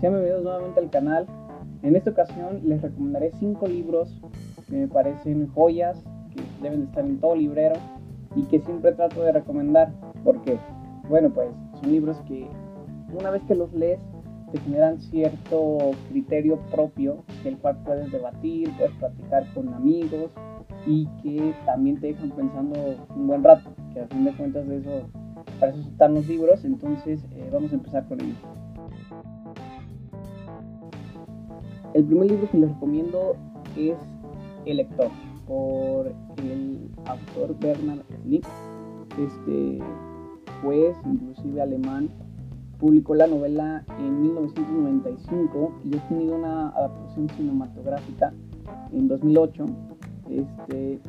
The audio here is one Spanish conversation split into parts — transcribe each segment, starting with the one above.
sean bienvenidos nuevamente al canal. En esta ocasión les recomendaré 5 libros que me parecen joyas, que deben de estar en todo librero y que siempre trato de recomendar. porque Bueno, pues son libros que una vez que los lees te generan cierto criterio propio del cual puedes debatir, puedes platicar con amigos y que también te dejan pensando un buen rato, que a fin de cuentas de eso, para eso están los libros, entonces eh, vamos a empezar con ellos. El primer libro que les recomiendo es El lector, por el autor Bernard Schlick, este juez, inclusive alemán, publicó la novela en 1995 y ha tenido una adaptación cinematográfica en 2008. Este,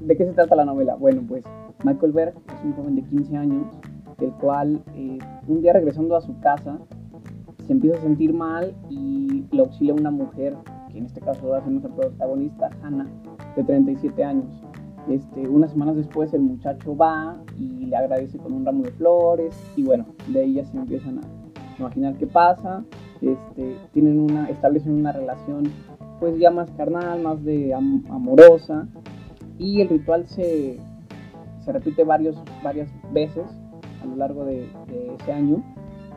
¿De qué se trata la novela? Bueno, pues Michael Berg es un joven de 15 años, el cual eh, un día regresando a su casa se empieza a sentir mal y le auxilia una mujer, que en este caso va a ser nuestra protagonista, Hannah, de 37 años. Este, unas semanas después el muchacho va y le agradece con un ramo de flores y bueno, de ahí ya se empiezan a imaginar qué pasa, este, tienen una, establecen una relación pues ya más carnal, más de amorosa y el ritual se, se repite varios, varias veces a lo largo de, de ese año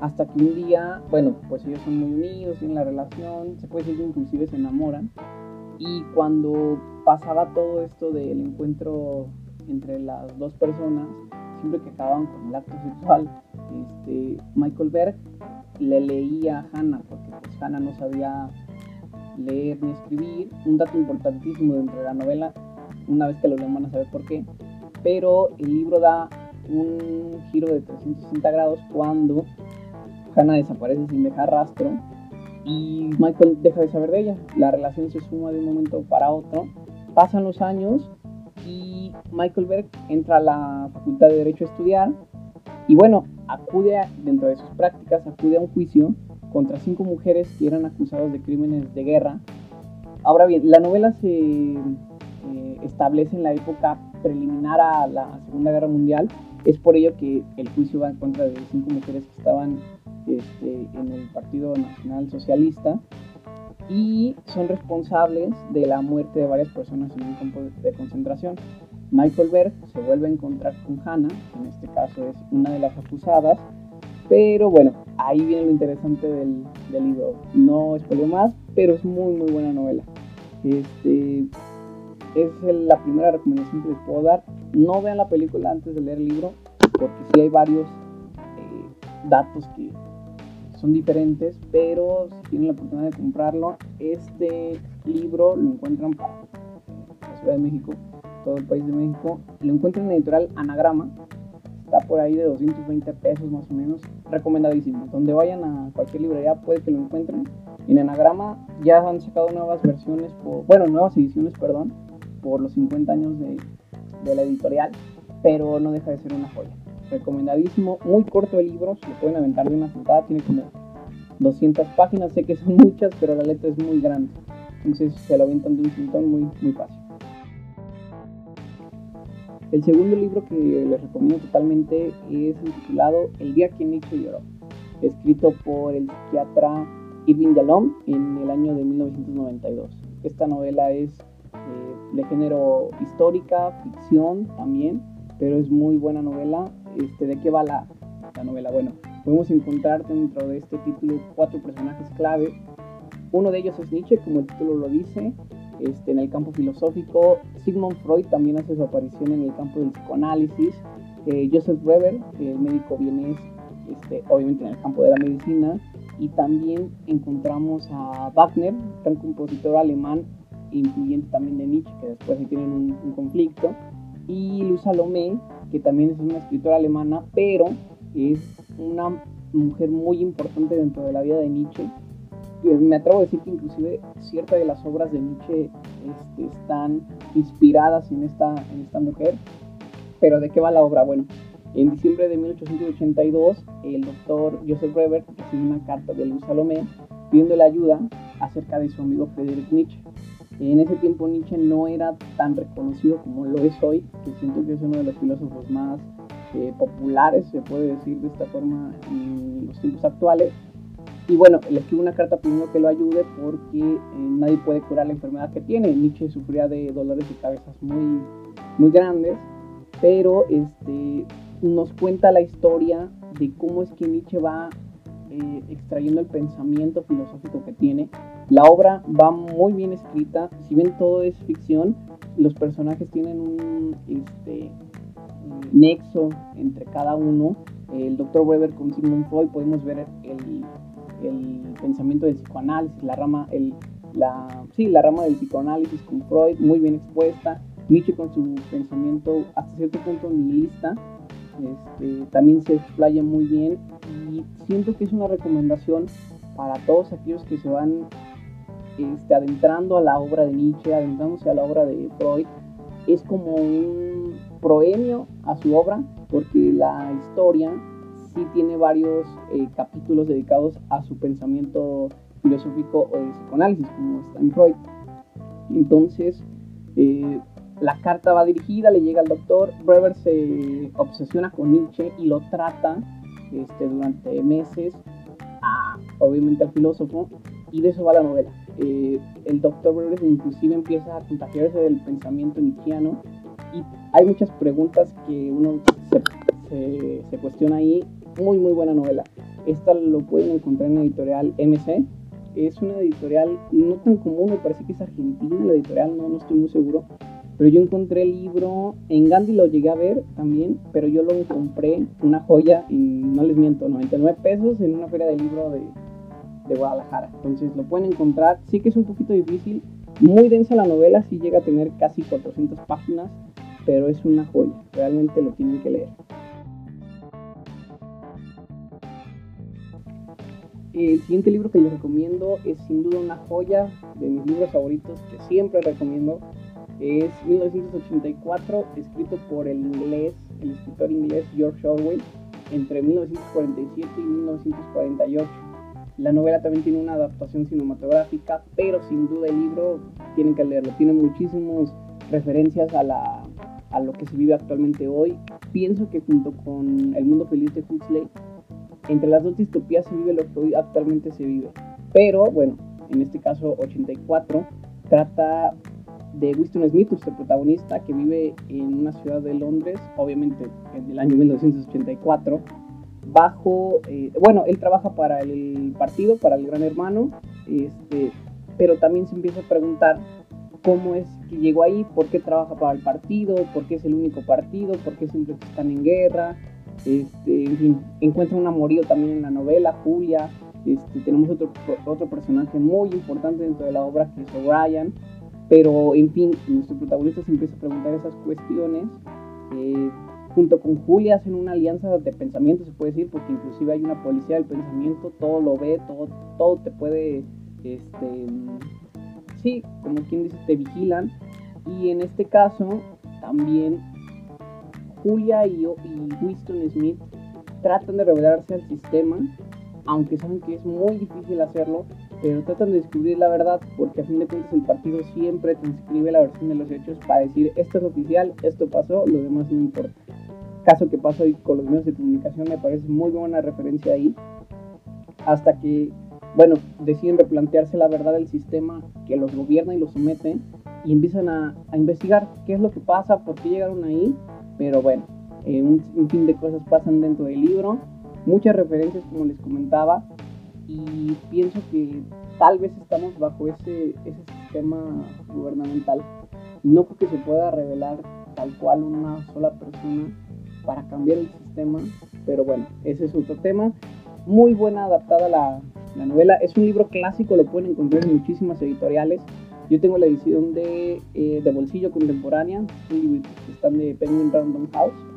hasta que un día, bueno, pues ellos son muy unidos, tienen la relación, se puede decir que inclusive se enamoran. Y cuando pasaba todo esto del encuentro entre las dos personas, siempre que acababan con el acto sexual, este, Michael Berg le leía a Hannah, porque pues Hannah no sabía leer ni escribir. Un dato importantísimo dentro de la novela, una vez que lo lean van a saber por qué, pero el libro da un giro de 360 grados cuando Hannah desaparece sin dejar rastro y Michael deja de saber de ella. La relación se suma de un momento para otro. Pasan los años y Michael Berg entra a la Facultad de Derecho a estudiar y bueno, acude dentro de sus prácticas, acude a un juicio contra cinco mujeres que eran acusadas de crímenes de guerra. Ahora bien, la novela se eh, establece en la época preliminar a la Segunda Guerra Mundial. Es por ello que el juicio va en contra de cinco mujeres que estaban este, en el Partido Nacional Socialista y son responsables de la muerte de varias personas en un campo de concentración. Michael Berg se vuelve a encontrar con Hannah, que en este caso es una de las acusadas, pero bueno, ahí viene lo interesante del, libro. No spoileo más, pero es muy muy buena novela. Este, es la primera recomendación que les puedo dar. No vean la película antes de leer el libro, porque sí hay varios eh, datos que son diferentes, pero si tienen la oportunidad de comprarlo, este libro lo encuentran para la Ciudad de México, todo el país de México. Lo encuentran en la editorial Anagrama, está por ahí de 220 pesos más o menos, recomendadísimo. Donde vayan a cualquier librería puede que lo encuentren. En Anagrama ya han sacado nuevas versiones, por, bueno, nuevas ediciones, perdón, por los 50 años de, de la editorial, pero no deja de ser una joya recomendadísimo, muy corto el libro, se lo pueden aventar de una sentada, tiene como 200 páginas, sé que son muchas, pero la letra es muy grande, entonces se lo aventan de un sintón muy, muy fácil. El segundo libro que les recomiendo totalmente es titulado El día que Nietzsche lloró, escrito por el psiquiatra Irving Yalom en el año de 1992. Esta novela es eh, de género histórica, ficción también, pero es muy buena novela. Este, ¿De qué va la, novela? Bueno, podemos encontrar dentro de este título cuatro personajes clave. Uno de ellos es Nietzsche, como el título lo dice, este, en el campo filosófico. Sigmund Freud también hace su aparición en el campo del psicoanálisis. Eh, Joseph Weber, el médico vienés, este, obviamente en el campo de la medicina. Y también encontramos a Wagner, gran compositor alemán, influyente también de Nietzsche, que después tienen un, un conflicto y Luz Salomé, que también es una escritora alemana, pero es una mujer muy importante dentro de la vida de Nietzsche. Me atrevo a decir que inclusive ciertas de las obras de Nietzsche este, están inspiradas en esta, en esta mujer. Pero ¿de qué va la obra? Bueno, en diciembre de 1882, el doctor Joseph Reber recibe una carta de Luz Salomé pidiéndole ayuda acerca de su amigo Friedrich Nietzsche. En ese tiempo Nietzsche no era tan reconocido como lo es hoy, que siento que es uno de los filósofos más eh, populares, se puede decir de esta forma, en los tiempos actuales. y bueno, le escribe una carta pidiendo que lo ayude porque eh, nadie puede curar la enfermedad que tiene. Nietzsche sufría de dolores de cabeza muy, muy grandes, pero este, nos cuenta la historia de cómo es que Nietzsche va eh, extrayendo el pensamiento filosófico que tiene. La obra va muy bien escrita, si bien todo es ficción, los personajes tienen un este, nexo entre cada uno. El doctor Weber con Sigmund Freud podemos ver el, el pensamiento del psicoanálisis, la rama, el, la, sí, la rama del psicoanálisis con Freud, muy bien expuesta. Nietzsche con su pensamiento hasta cierto punto nihilista, este, también se explaya muy bien y siento que es una recomendación para todos aquellos que se van este, adentrando a la obra de Nietzsche, adentrándose a la obra de Freud. Es como un proemio a su obra porque la historia sí tiene varios eh, capítulos dedicados a su pensamiento filosófico o de psicoanálisis, como está en Freud. Entonces, eh, la carta va dirigida, le llega al doctor, Brewer se obsesiona con Nietzsche y lo trata este, durante meses, obviamente al filósofo, y de eso va la novela. Eh, el doctor Brewer inclusive empieza a contagiarse del pensamiento nietzscheano y hay muchas preguntas que uno se, se cuestiona ahí. Muy, muy buena novela. Esta lo pueden encontrar en la editorial MC. Es una editorial no tan común, me parece que es argentina la editorial, no, no estoy muy seguro pero yo encontré el libro, en Gandhi lo llegué a ver también, pero yo lo compré, una joya, y no les miento, 99 pesos en una feria de libro de, de Guadalajara. Entonces lo pueden encontrar. Sí que es un poquito difícil, muy densa la novela, sí llega a tener casi 400 páginas, pero es una joya, realmente lo tienen que leer. El siguiente libro que les recomiendo es sin duda una joya de mis libros favoritos que siempre recomiendo es 1984, escrito por el inglés, el escritor inglés George Orwell, entre 1947 y 1948. La novela también tiene una adaptación cinematográfica, pero sin duda el libro tienen que leerlo. Tiene muchísimas referencias a, la, a lo que se vive actualmente hoy. Pienso que junto con El mundo feliz de Huxley, entre las dos distopías se vive lo que hoy actualmente se vive. Pero bueno, en este caso 84 trata de Winston Smith, nuestro protagonista, que vive en una ciudad de Londres, obviamente en el año 1984, bajo, eh, bueno, él trabaja para el partido, para el Gran Hermano, este, pero también se empieza a preguntar cómo es que llegó ahí, por qué trabaja para el partido, por qué es el único partido, por qué siempre están en guerra, este, en fin, encuentra un amorío también en la novela, Julia, este, tenemos otro, otro personaje muy importante dentro de la obra que es O'Brien, pero, en fin, nuestro protagonista se empieza a preguntar esas cuestiones. Eh, junto con Julia hacen una alianza de pensamiento, se puede decir, porque inclusive hay una policía del pensamiento, todo lo ve, todo, todo te puede, este, sí, como quien dice, te vigilan. Y en este caso, también Julia y, y Winston Smith tratan de revelarse al sistema, aunque saben que es muy difícil hacerlo, pero tratan de descubrir la verdad porque a fin de cuentas el partido siempre transcribe la versión de los hechos para decir esto es oficial, esto pasó, lo demás no importa. Caso que pasó hoy con los medios de comunicación me parece muy buena referencia ahí, hasta que, bueno, deciden replantearse la verdad del sistema que los gobierna y los somete y empiezan a, investigar qué es lo que pasa, por qué llegaron ahí, pero bueno, eh, un fin de cosas pasan dentro del libro, muchas referencias como les comentaba, y pienso que tal vez estamos bajo ese, ese sistema gubernamental, no porque se pueda revelar tal cual una sola persona para cambiar el sistema, pero bueno, ese es otro tema. Muy buena adaptada la, la novela, es un libro clásico, lo pueden encontrar en muchísimas editoriales. Yo tengo la edición de, eh, de bolsillo contemporánea, están de Penguin Random House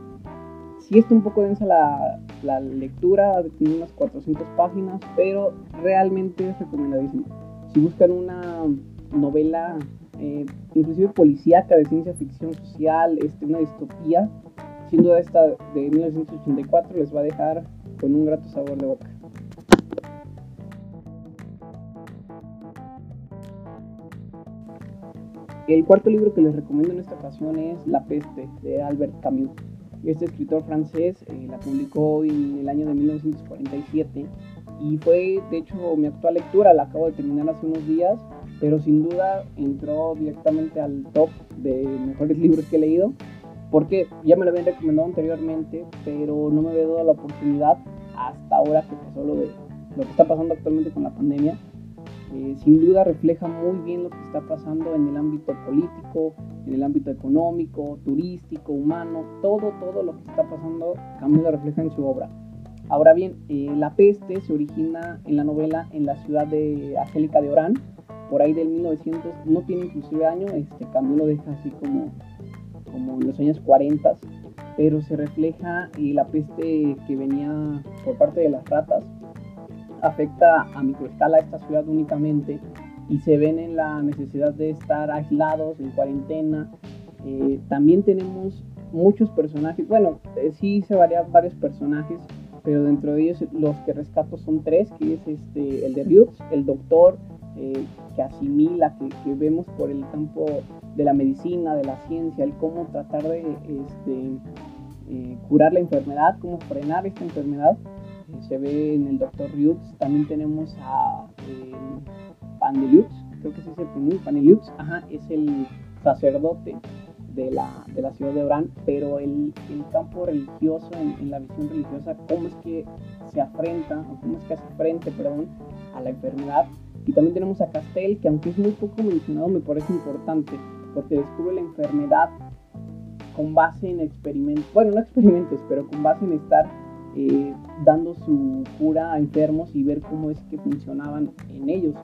Sí está un poco densa la, la lectura, tiene unas 400 páginas, pero realmente es recomendadísimo. Si buscan una novela, eh, inclusive policíaca de ciencia ficción social, este, una distopía, sin duda esta de 1984 les va a dejar con un grato sabor de boca. El cuarto libro que les recomiendo en esta ocasión es La peste de Albert Camus. Este escritor francés eh, la publicó en el año de 1947 y fue de hecho mi actual lectura, la acabo de terminar hace unos días, pero sin duda entró directamente al top de mejores libros que he leído, porque ya me lo habían recomendado anteriormente, pero no me había dado la oportunidad hasta ahora que pasó lo de lo que está pasando actualmente con la pandemia. Sin duda refleja muy bien lo que está pasando en el ámbito político, en el ámbito económico, turístico, humano, todo, todo lo que está pasando, Camus lo refleja en su obra. Ahora bien, eh, la peste se origina en la novela en la ciudad de Angélica de Orán, por ahí del 1900, no tiene inclusive año, este Camus lo deja así como, como en los años 40, pero se refleja eh, la peste que venía por parte de las ratas, afecta a microescala esta ciudad únicamente y se ven en la necesidad de estar aislados, en cuarentena. Eh, también tenemos muchos personajes, bueno, sí se varían varios personajes, pero dentro de ellos los que rescato son tres, que es este, el de Ryux, el doctor eh, que asimila, que, vemos por el campo de la medicina, de la ciencia, el cómo tratar de este, eh, curar la enfermedad, cómo frenar esta enfermedad. Eh, se ve en el doctor Ryux, también tenemos a Paneliux, creo que se dice Paneliux, ajá, es el sacerdote de la, de la ciudad de Orán, pero el, el campo religioso, en, la visión religiosa, cómo es que se afrenta, cómo es que hace frente, perdón, a la enfermedad. Y también tenemos a Castel, que aunque es muy poco mencionado, me parece importante, porque descubre la enfermedad con base en experimentos, bueno, no experimentos, pero con base en estar eh, dando su cura a enfermos y ver cómo es que funcionaban en ellos.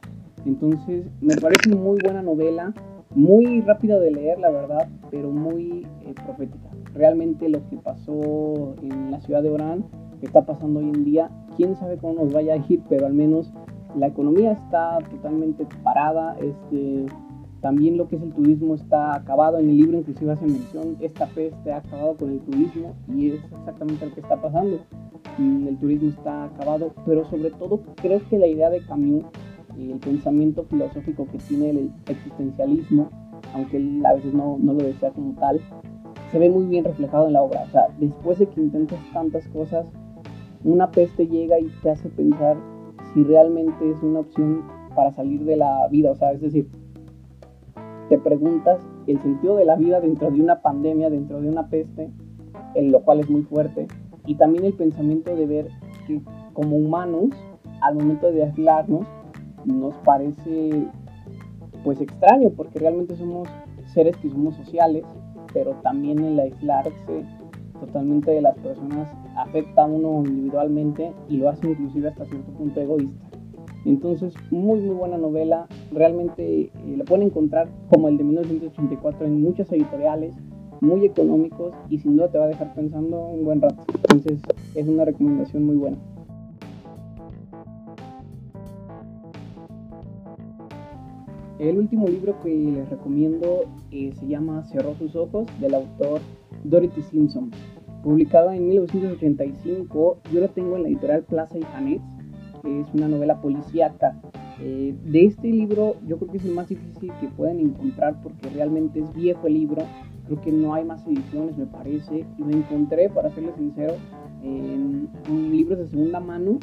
Entonces, me parece muy buena novela, muy rápida de leer, la verdad, pero muy eh, profética. Realmente lo que pasó en la ciudad de Orán, que está pasando hoy en día, quién sabe cómo nos vaya a ir, pero al menos la economía está totalmente parada, este, también lo que es el turismo está acabado, en el libro inclusive hace mención, esta peste ha acabado con el turismo y es exactamente lo que está pasando. El turismo está acabado, pero sobre todo creo que la idea de Camus el pensamiento filosófico que tiene el existencialismo, aunque él a veces no, no, lo desea como tal, se ve muy bien reflejado en la obra. O sea, después de que intentas tantas cosas, una peste llega y te hace pensar si realmente es una opción para salir de la vida. O sea, es decir, te preguntas el sentido de la vida dentro de una pandemia, dentro de una peste, en lo cual es muy fuerte. Y también el pensamiento de ver que como humanos, al momento de aislarnos, nos parece pues extraño porque realmente somos seres que somos sociales, pero también el aislarse totalmente de las personas afecta a uno individualmente y lo hace inclusive hasta cierto punto egoísta. Entonces, muy muy buena novela, realmente eh, la pueden encontrar como el de 1984 en muchas editoriales, muy económicos y sin duda te va a dejar pensando un buen rato. Entonces, es una recomendación muy buena. El último libro que les recomiendo eh, se llama Cerró sus ojos, del autor Dorothy Simpson. Publicado en 1985, yo lo tengo en la editorial Plaza y Janet, que es una novela policíaca. Eh, de este libro, yo creo que es el más difícil que pueden encontrar porque realmente es viejo el libro. Creo que no hay más ediciones, me parece. Y lo encontré, para serles sincero, en un libro de segunda mano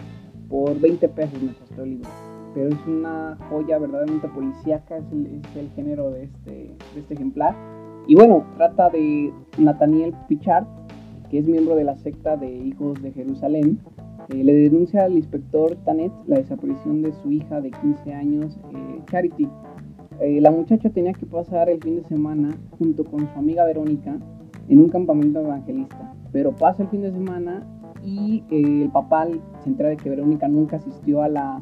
por 20 pesos me costó el libro pero es una joya verdaderamente policíaca, es el, género de este, de este ejemplar. Y bueno, trata de Nathaniel Pichard, que es miembro de la secta de Hijos de Jerusalén. Eh, le denuncia al inspector Tanet la desaparición de su hija de 15 años, eh, Charity. Eh, la muchacha tenía que pasar el fin de semana junto con su amiga Verónica en un campamento evangelista, pero pasa el fin de semana y el papá se entera de que Verónica nunca asistió a la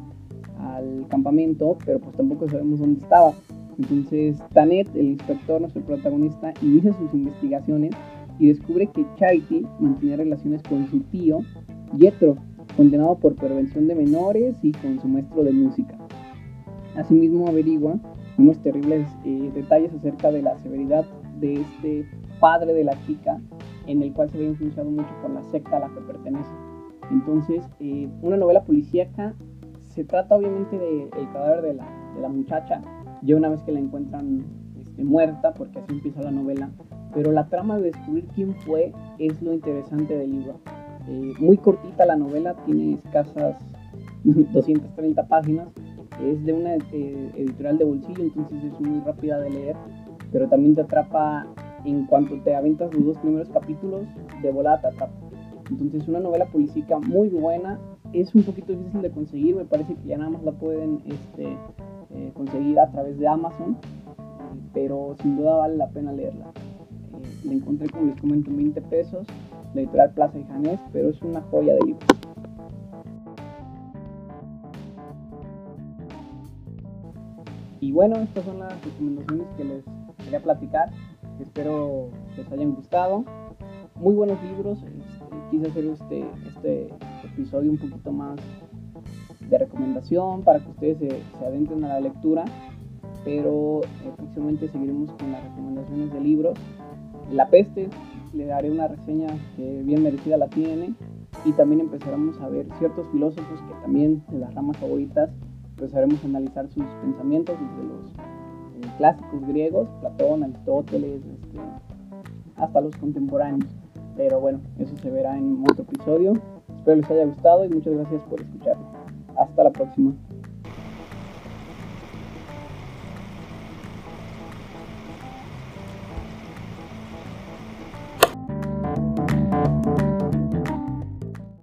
al campamento, pero pues tampoco sabemos dónde estaba. Entonces Tanet, el inspector, nuestro protagonista, inicia sus investigaciones y descubre que Charity mantenía relaciones con su tío, Jethro, condenado por prevención de menores y con su maestro de música. Asimismo averigua unos terribles eh, detalles acerca de la severidad de este padre de la chica, en el cual se ve influenciado mucho por la secta a la que pertenece. Entonces, eh, una novela policíaca se trata obviamente del cadáver de la, muchacha, ya una vez que la encuentran este, muerta, porque así empieza la novela, pero la trama de descubrir quién fue es lo interesante del libro. Eh, muy cortita la novela, tiene escasas 230 páginas. Es de una eh, editorial de bolsillo, entonces es muy rápida de leer, pero también te atrapa en cuanto te aventas los dos primeros capítulos, de volada te atrapa. Entonces es una novela policíaca muy buena, es un poquito difícil de conseguir, me parece que ya nada más la pueden este, eh, conseguir a través de Amazon, pero sin duda vale la pena leerla. La encontré, como les comento, en 20 pesos, la editorial Plaza y Janés, pero es una joya de libro. Y bueno, estas son las recomendaciones que les quería platicar. Espero les hayan gustado. Muy buenos libros. Este, quise hacer este, este episodio un poquito más de recomendación para que ustedes se, adentren a la lectura. Pero eh, próximamente seguiremos con las recomendaciones de libros. La peste, le daré una reseña que bien merecida la tiene. Y también empezaremos a ver ciertos filósofos que también de las ramas favoritas empezaremos a analizar sus pensamientos desde los eh, clásicos griegos, Platón, Aristóteles, este, hasta los contemporáneos. Pero bueno, eso se verá en otro episodio. Espero les haya gustado y muchas gracias por escucharme. Hasta la próxima.